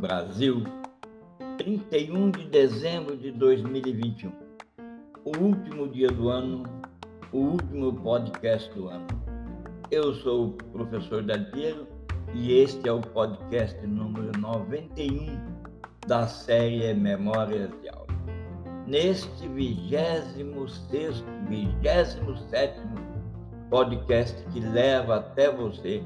Brasil, 31 de dezembro de 2021. O último dia do ano, o último podcast do ano. Eu sou o professor Dalpiero e este é o podcast número 91 da série Memórias de Aula. Neste 26 27 podcast que leva até você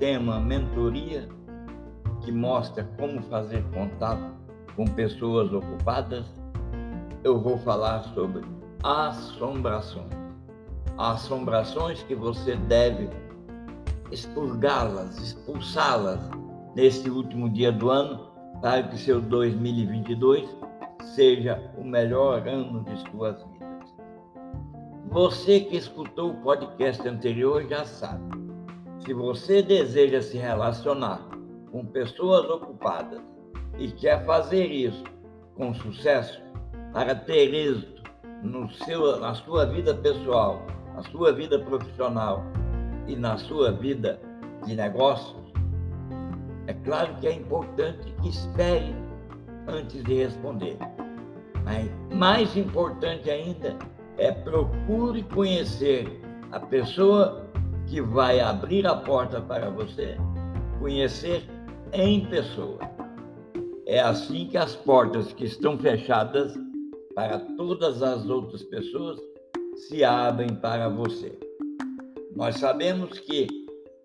tema mentoria que mostra como fazer contato com pessoas ocupadas, eu vou falar sobre assombrações. Assombrações que você deve expurgá-las, expulsá-las neste último dia do ano, para que seu 2022 seja o melhor ano de suas vidas. Você que escutou o podcast anterior já sabe. Se você deseja se relacionar com pessoas ocupadas e quer fazer isso com sucesso para ter êxito no seu, na sua vida pessoal, na sua vida profissional e na sua vida de negócios, é claro que é importante que espere antes de responder. Mas mais importante ainda é procure conhecer a pessoa que vai abrir a porta para você, conhecer em pessoa. É assim que as portas que estão fechadas para todas as outras pessoas se abrem para você. Nós sabemos que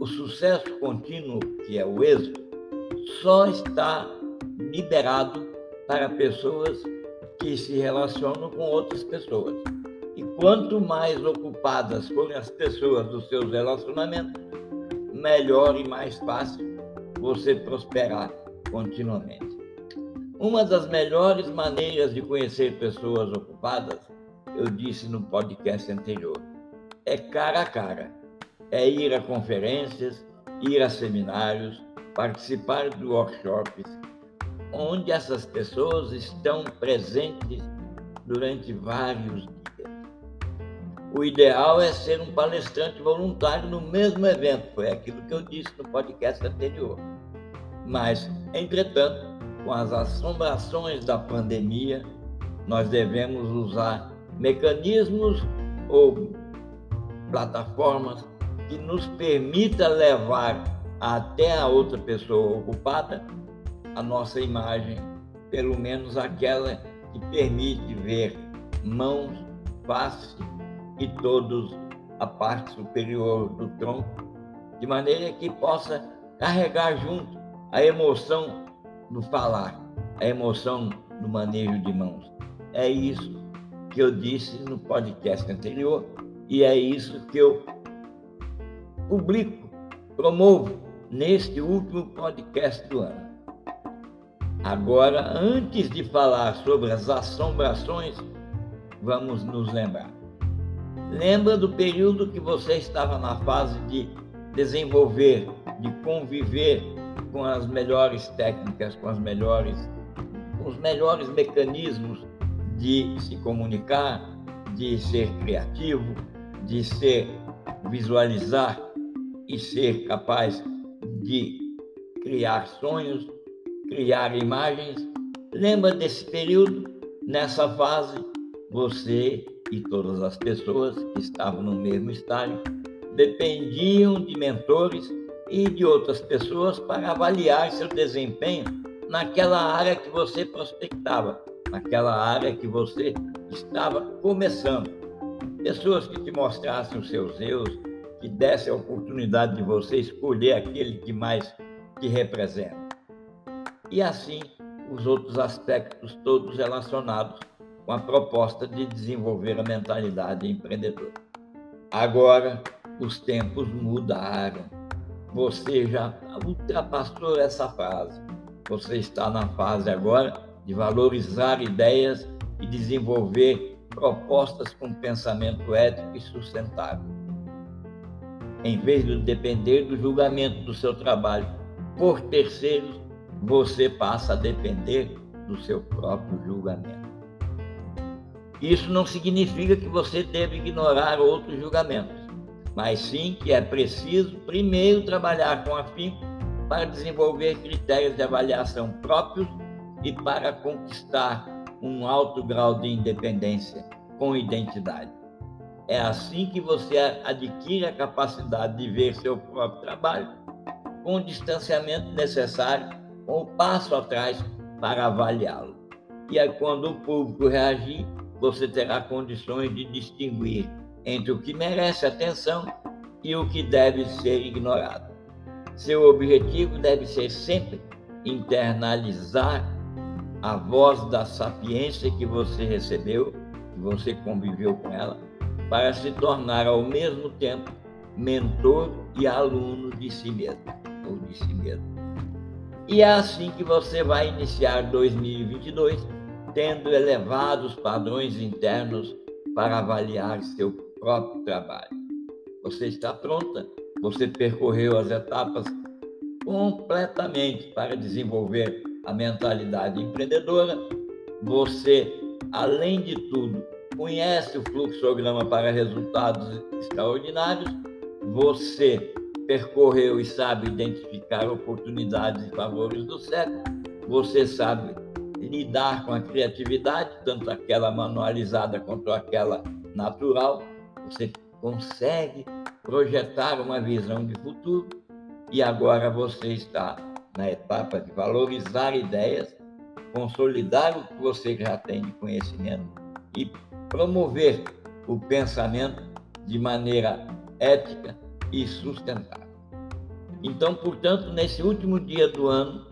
o sucesso contínuo, que é o êxito, só está liberado para pessoas que se relacionam com outras pessoas. E quanto mais ocupadas forem as pessoas dos seus relacionamentos, melhor e mais fácil você prosperar continuamente. Uma das melhores maneiras de conhecer pessoas ocupadas, eu disse no podcast anterior, é cara a cara. É ir a conferências, ir a seminários, participar de workshops, onde essas pessoas estão presentes durante vários dias. O ideal é ser um palestrante voluntário no mesmo evento, foi aquilo que eu disse no podcast anterior. Mas, entretanto, com as assombrações da pandemia, nós devemos usar mecanismos ou plataformas que nos permita levar até a outra pessoa ocupada a nossa imagem, pelo menos aquela que permite ver mãos, face e todos a parte superior do tronco, de maneira que possa carregar junto a emoção do falar, a emoção do manejo de mãos. É isso que eu disse no podcast anterior e é isso que eu publico, promovo neste último podcast do ano. Agora, antes de falar sobre as assombrações, vamos nos lembrar. Lembra do período que você estava na fase de desenvolver, de conviver com as melhores técnicas, com as melhores, com os melhores mecanismos de se comunicar, de ser criativo, de ser visualizar e ser capaz de criar sonhos, criar imagens. Lembra desse período? Nessa fase, você e todas as pessoas que estavam no mesmo estágio dependiam de mentores e de outras pessoas para avaliar seu desempenho naquela área que você prospectava, naquela área que você estava começando. Pessoas que te mostrassem os seus erros, que dessem a oportunidade de você escolher aquele que mais te representa. E assim, os outros aspectos todos relacionados com a proposta de desenvolver a mentalidade empreendedora. Agora, os tempos mudaram você já ultrapassou essa fase. Você está na fase agora de valorizar ideias e desenvolver propostas com pensamento ético e sustentável. Em vez de depender do julgamento do seu trabalho por terceiros, você passa a depender do seu próprio julgamento. Isso não significa que você deve ignorar outros julgamentos mas sim que é preciso primeiro trabalhar com afinco para desenvolver critérios de avaliação próprios e para conquistar um alto grau de independência com identidade. É assim que você adquire a capacidade de ver seu próprio trabalho com o distanciamento necessário, com o passo atrás para avaliá-lo. E aí, quando o público reagir, você terá condições de distinguir entre o que merece atenção e o que deve ser ignorado. Seu objetivo deve ser sempre internalizar a voz da sapiência que você recebeu, que você conviveu com ela, para se tornar ao mesmo tempo mentor e aluno de si mesmo ou de si mesmo. E é assim que você vai iniciar 2022, tendo elevados padrões internos para avaliar seu próprio trabalho. Você está pronta? Você percorreu as etapas completamente para desenvolver a mentalidade empreendedora. Você, além de tudo, conhece o fluxograma para resultados extraordinários. Você percorreu e sabe identificar oportunidades e favores do século. Você sabe lidar com a criatividade, tanto aquela manualizada quanto aquela natural. Você consegue projetar uma visão de futuro e agora você está na etapa de valorizar ideias, consolidar o que você já tem de conhecimento e promover o pensamento de maneira ética e sustentável. Então, portanto, nesse último dia do ano,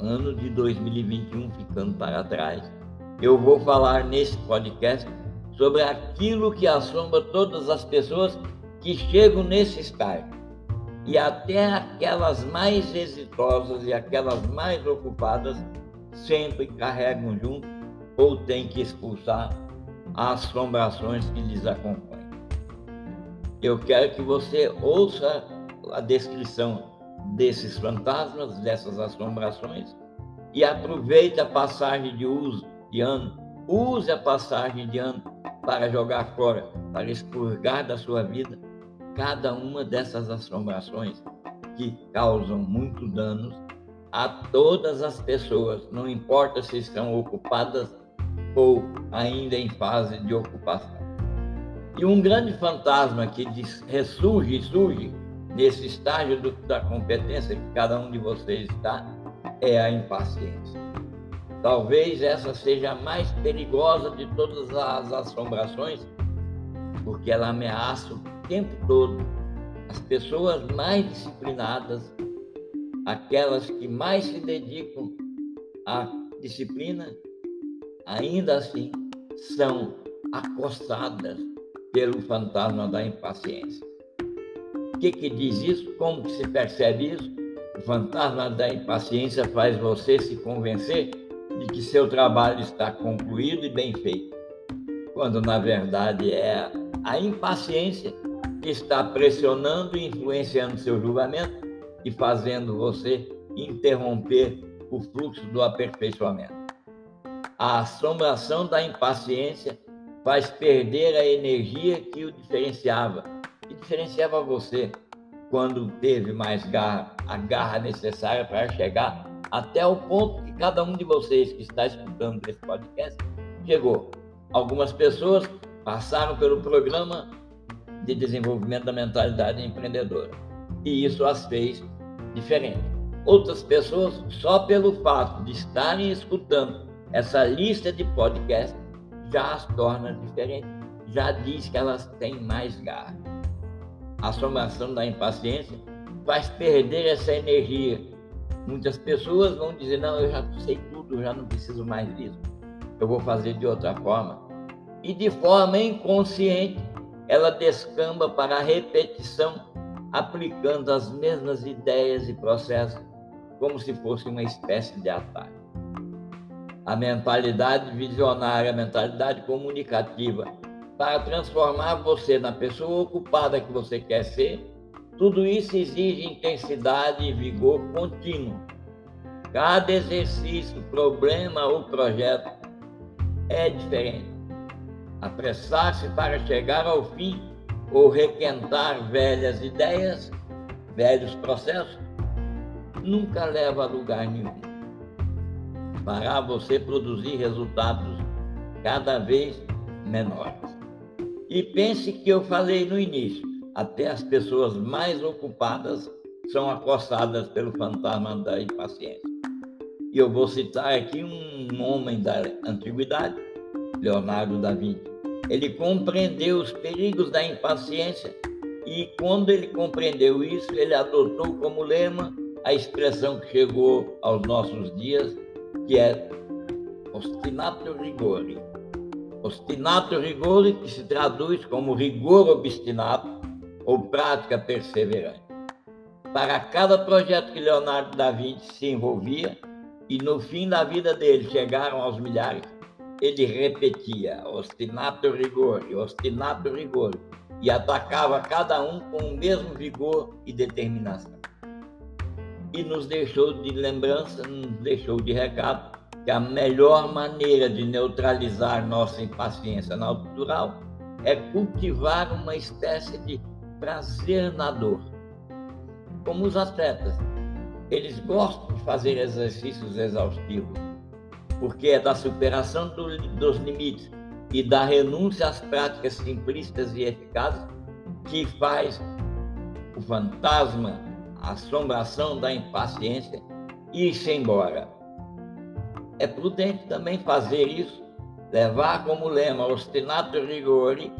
ano de 2021 ficando para trás, eu vou falar nesse podcast sobre aquilo que assombra todas as pessoas que chegam nesse estágio e até aquelas mais exitosas e aquelas mais ocupadas sempre carregam junto ou têm que expulsar as assombrações que lhes acompanham. Eu quero que você ouça a descrição desses fantasmas, dessas assombrações, e aproveite a passagem de uso de ano, use a passagem de ano para jogar fora, para expurgar da sua vida cada uma dessas assombrações que causam muito danos a todas as pessoas, não importa se estão ocupadas ou ainda em fase de ocupação. E um grande fantasma que ressurge e surge nesse estágio do, da competência que cada um de vocês está é a impaciência. Talvez essa seja a mais perigosa de todas as assombrações, porque ela ameaça o tempo todo as pessoas mais disciplinadas, aquelas que mais se dedicam à disciplina, ainda assim são acossadas pelo fantasma da impaciência. Que, que diz isso? Como que se percebe isso? O fantasma da impaciência faz você se convencer de que seu trabalho está concluído e bem feito, quando na verdade é a impaciência que está pressionando e influenciando seu julgamento e fazendo você interromper o fluxo do aperfeiçoamento. A assombração da impaciência faz perder a energia que o diferenciava, que diferenciava você quando teve mais garra, a garra necessária para chegar até o ponto que cada um de vocês que está escutando esse podcast chegou. Algumas pessoas passaram pelo programa de desenvolvimento da mentalidade empreendedora. E isso as fez diferente. Outras pessoas, só pelo fato de estarem escutando essa lista de podcasts, já as torna diferentes, já diz que elas têm mais garra. A somação da impaciência faz perder essa energia. Muitas pessoas vão dizer: Não, eu já sei tudo, eu já não preciso mais disso. Eu vou fazer de outra forma. E de forma inconsciente, ela descamba para a repetição, aplicando as mesmas ideias e processos, como se fosse uma espécie de atalho. A mentalidade visionária, a mentalidade comunicativa, para transformar você na pessoa ocupada que você quer ser, tudo isso exige intensidade e vigor contínuo. Cada exercício, problema ou projeto é diferente apressar-se para chegar ao fim ou requentar velhas ideias, velhos processos, nunca leva a lugar nenhum. Fará você produzir resultados cada vez menores. E pense que eu falei no início, até as pessoas mais ocupadas são acossadas pelo fantasma da impaciência. E eu vou citar aqui um homem da antiguidade, Leonardo da Vinci. Ele compreendeu os perigos da impaciência e quando ele compreendeu isso, ele adotou como lema a expressão que chegou aos nossos dias, que é ostinato rigore. Ostinato rigore, que se traduz como rigor obstinado ou prática perseverante. Para cada projeto que Leonardo da Vinci se envolvia, e no fim da vida dele chegaram aos milhares, ele repetia ostinato rigor, ostinato rigor, e atacava cada um com o mesmo vigor e determinação. E nos deixou de lembrança, nos deixou de recado que a melhor maneira de neutralizar nossa impaciência natural é cultivar uma espécie de prazer na dor. Como os atletas, eles gostam de fazer exercícios exaustivos, porque é da superação do, dos limites e da renúncia às práticas simplistas e eficazes que faz o fantasma, a assombração da impaciência ir-se embora. É prudente também fazer isso, levar como lema ostinato rigore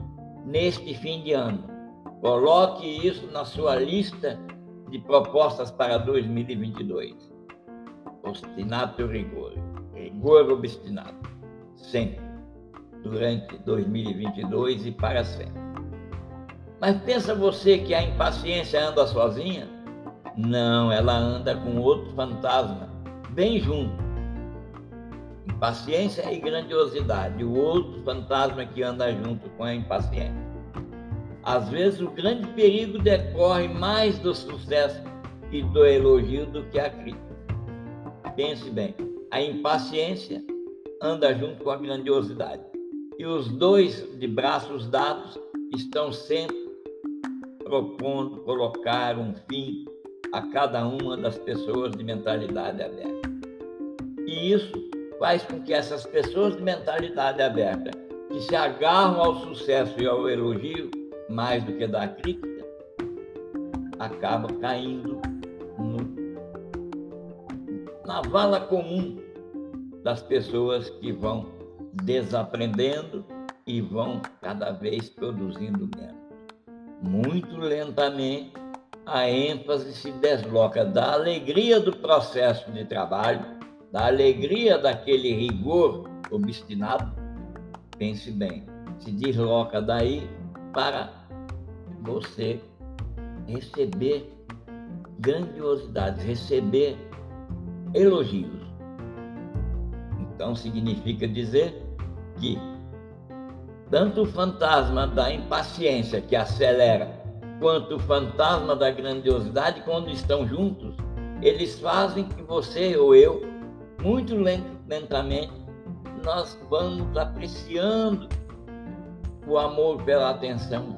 neste fim de ano. Coloque isso na sua lista de propostas para 2022. Ostinato rigor, rigor obstinado, sempre, durante 2022 e para sempre. Mas pensa você que a impaciência anda sozinha? Não, ela anda com outro fantasma, bem junto. Impaciência e grandiosidade, o outro fantasma que anda junto com a impaciência. Às vezes, o grande perigo decorre mais do sucesso e do elogio do que a crítica. Pense bem, a impaciência anda junto com a grandiosidade. E os dois, de braços dados, estão sempre propondo colocar um fim a cada uma das pessoas de mentalidade aberta. E isso faz com que essas pessoas de mentalidade aberta, que se agarram ao sucesso e ao elogio, mais do que da crítica, acaba caindo no, na vala comum das pessoas que vão desaprendendo e vão cada vez produzindo menos. Muito lentamente, a ênfase se desloca da alegria do processo de trabalho, da alegria daquele rigor obstinado, pense bem, se desloca daí para você receber grandiosidades, receber elogios. Então significa dizer que tanto o fantasma da impaciência que acelera, quanto o fantasma da grandiosidade, quando estão juntos, eles fazem que você ou eu, muito lentamente, nós vamos apreciando o amor pela atenção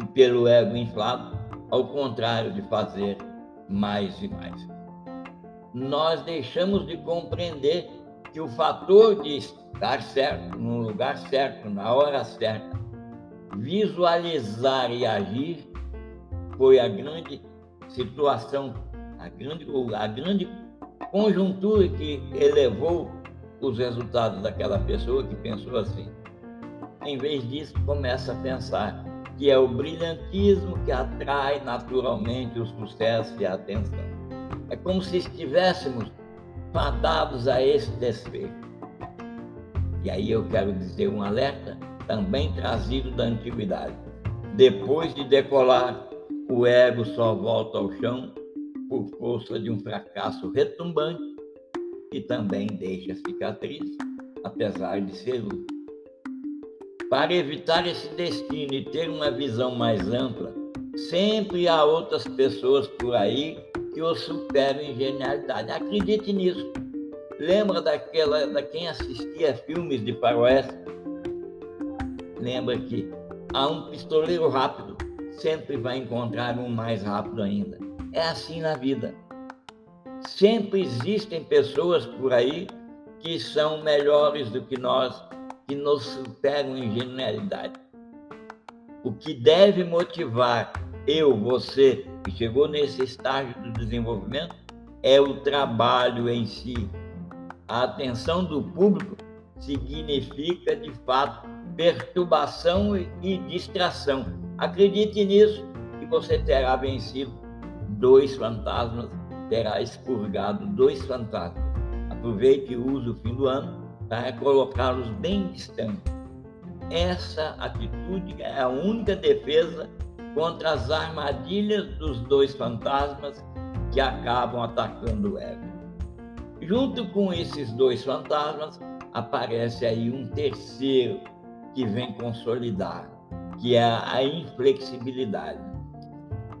e pelo ego inflado, ao contrário de fazer mais e mais. Nós deixamos de compreender que o fator de estar certo, no lugar certo, na hora certa, visualizar e agir foi a grande situação, a grande, a grande conjuntura que elevou os resultados daquela pessoa que pensou assim. Em vez disso, começa a pensar que é o brilhantismo que atrai naturalmente o sucesso e a atenção. É como se estivéssemos fadados a esse desfecho. E aí eu quero dizer um alerta também trazido da antiguidade. Depois de decolar, o ego só volta ao chão por força de um fracasso retumbante que também deixa cicatriz, apesar de ser útil. Para evitar esse destino e ter uma visão mais ampla, sempre há outras pessoas por aí que o superam em genialidade. Acredite nisso. Lembra daquela, da quem assistia filmes de faroeste? Lembra que há um pistoleiro rápido, sempre vai encontrar um mais rápido ainda. É assim na vida. Sempre existem pessoas por aí que são melhores do que nós, que nos superam em genialidade. O que deve motivar eu, você, que chegou nesse estágio do desenvolvimento, é o trabalho em si. A atenção do público significa, de fato, perturbação e distração. Acredite nisso e você terá vencido dois fantasmas, terá expurgado dois fantasmas. Aproveite e use o fim do ano para colocá-los bem distantes. Essa atitude é a única defesa contra as armadilhas dos dois fantasmas que acabam atacando o ego. Junto com esses dois fantasmas, aparece aí um terceiro que vem consolidar, que é a inflexibilidade.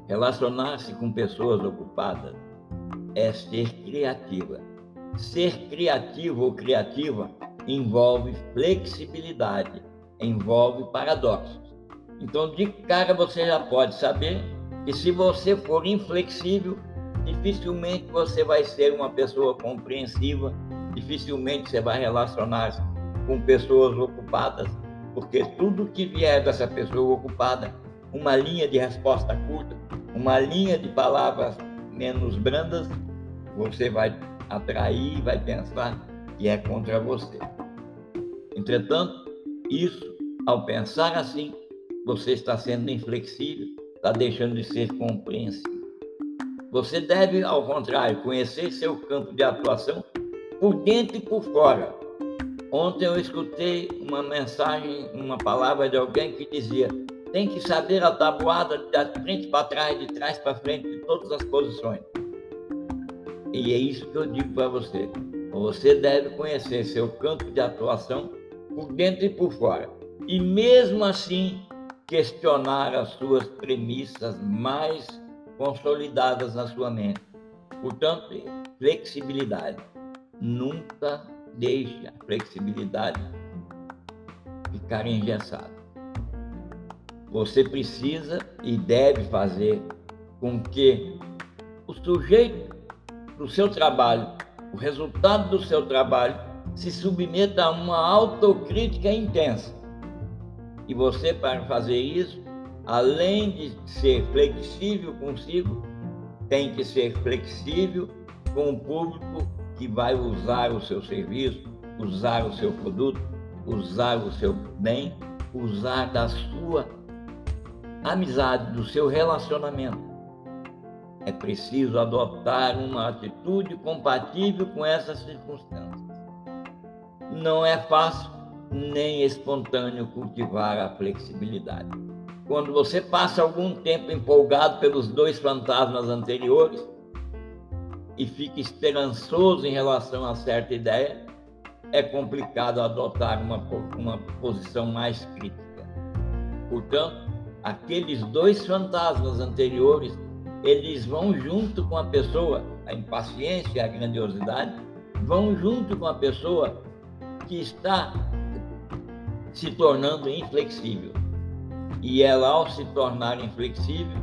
Relacionar-se com pessoas ocupadas é ser criativa. Ser criativo ou criativa envolve flexibilidade, envolve paradoxos. Então, de cara, você já pode saber que se você for inflexível, dificilmente você vai ser uma pessoa compreensiva, dificilmente você vai relacionar-se com pessoas ocupadas, porque tudo que vier dessa pessoa ocupada, uma linha de resposta curta, uma linha de palavras menos brandas, você vai atrair, vai pensar que é contra você. Entretanto, isso, ao pensar assim, você está sendo inflexível, está deixando de ser compreensível. Você deve, ao contrário, conhecer seu campo de atuação por dentro e por fora. Ontem eu escutei uma mensagem, uma palavra de alguém que dizia: tem que saber a tabuada de frente para trás, de trás para frente, de todas as posições. E é isso que eu digo para você. Você deve conhecer seu campo de atuação por dentro e por fora. E mesmo assim, questionar as suas premissas mais consolidadas na sua mente. Portanto, flexibilidade. Nunca deixe a flexibilidade ficar engessada. Você precisa e deve fazer com que o sujeito do seu trabalho, o resultado do seu trabalho, se submeta a uma autocrítica intensa. E você, para fazer isso, além de ser flexível consigo, tem que ser flexível com o público que vai usar o seu serviço, usar o seu produto, usar o seu bem, usar da sua amizade, do seu relacionamento. É preciso adotar uma atitude compatível com essas circunstâncias. Não é fácil, nem espontâneo cultivar a flexibilidade. Quando você passa algum tempo empolgado pelos dois fantasmas anteriores e fica esperançoso em relação a certa ideia, é complicado adotar uma, uma posição mais crítica. Portanto, aqueles dois fantasmas anteriores, eles vão junto com a pessoa, a impaciência e a grandiosidade, vão junto com a pessoa que está se tornando inflexível. E ela, ao se tornar inflexível,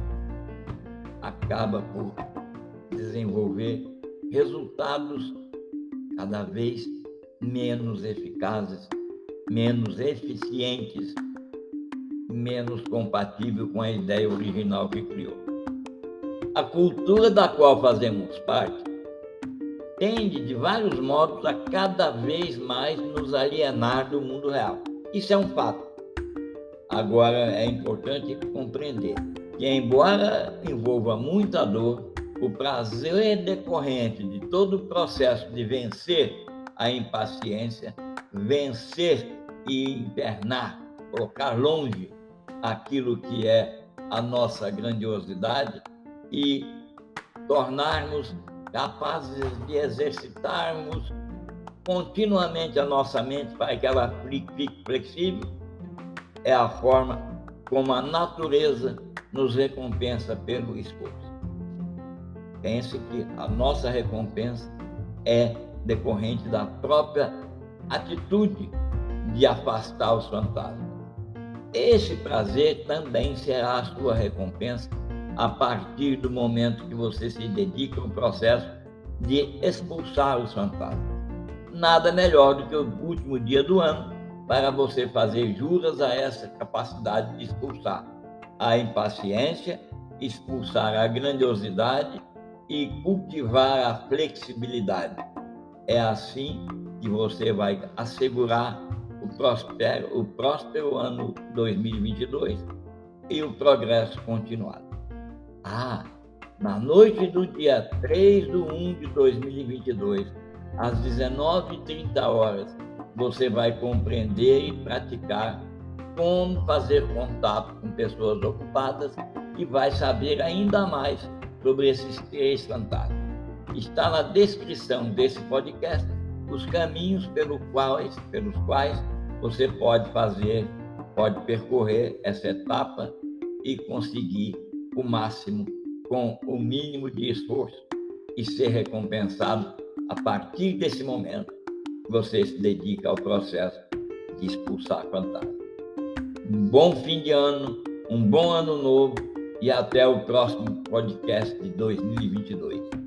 acaba por desenvolver resultados cada vez menos eficazes, menos eficientes, menos compatível com a ideia original que criou. A cultura da qual fazemos parte tende, de vários modos, a cada vez mais nos alienar do mundo real. Isso é um fato. Agora é importante compreender que, embora envolva muita dor, o prazer decorrente de todo o processo de vencer a impaciência, vencer e internar, colocar longe aquilo que é a nossa grandiosidade e tornarmos capazes de exercitarmos continuamente a nossa mente para que ela fique flexível, é a forma como a natureza nos recompensa pelo esforço. Pense que a nossa recompensa é decorrente da própria atitude de afastar os fantasmas. Esse prazer também será a sua recompensa a partir do momento que você se dedica ao processo de expulsar os fantasmas. Nada melhor do que o último dia do ano para você fazer juras a essa capacidade de expulsar a impaciência, expulsar a grandiosidade e cultivar a flexibilidade. É assim que você vai assegurar o próspero, o próspero ano 2022 e o progresso continuado. Ah, na noite do dia 3 de 1 de 2022, às 19h30 horas, você vai compreender e praticar como fazer contato com pessoas ocupadas e vai saber ainda mais sobre esses três fantasmas. Está na descrição desse podcast os caminhos pelos quais, pelos quais você pode fazer, pode percorrer essa etapa e conseguir o máximo com o mínimo de esforço e ser recompensado a partir desse momento que você se dedica ao processo de expulsar fantasmas. Um bom fim de ano, um bom ano novo e até o próximo podcast de 2022.